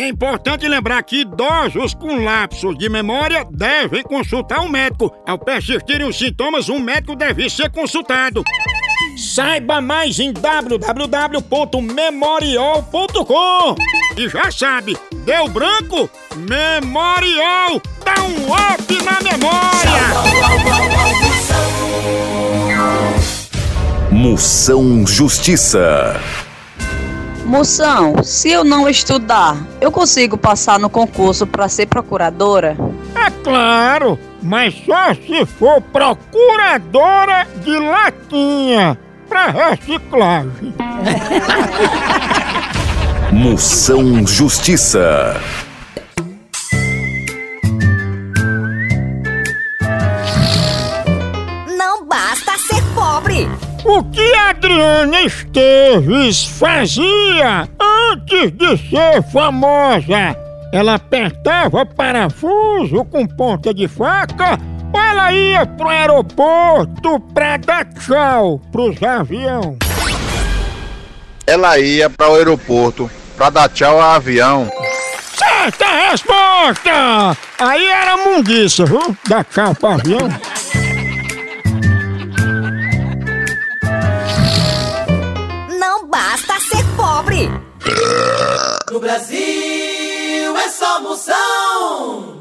É importante lembrar que idosos com lapsos de memória devem consultar um médico. Ao persistirem os sintomas, um médico deve ser consultado. Saiba mais em www.memorial.com. E já sabe, deu branco? Memorial! Dá um up na memória! Moção Justiça. Moção, se eu não estudar, eu consigo passar no concurso para ser procuradora? É claro, mas só se for procuradora de latinha para reciclagem. Moção Justiça. O que Adriana Esteves fazia antes de ser famosa? Ela apertava parafuso com ponta de faca ou ela ia pro aeroporto pra dar tchau pros aviões? Ela ia para o aeroporto para dar tchau ao avião. Certa resposta! Aí era mundiça, viu? Dar tchau pro avião. Brasil é só moção.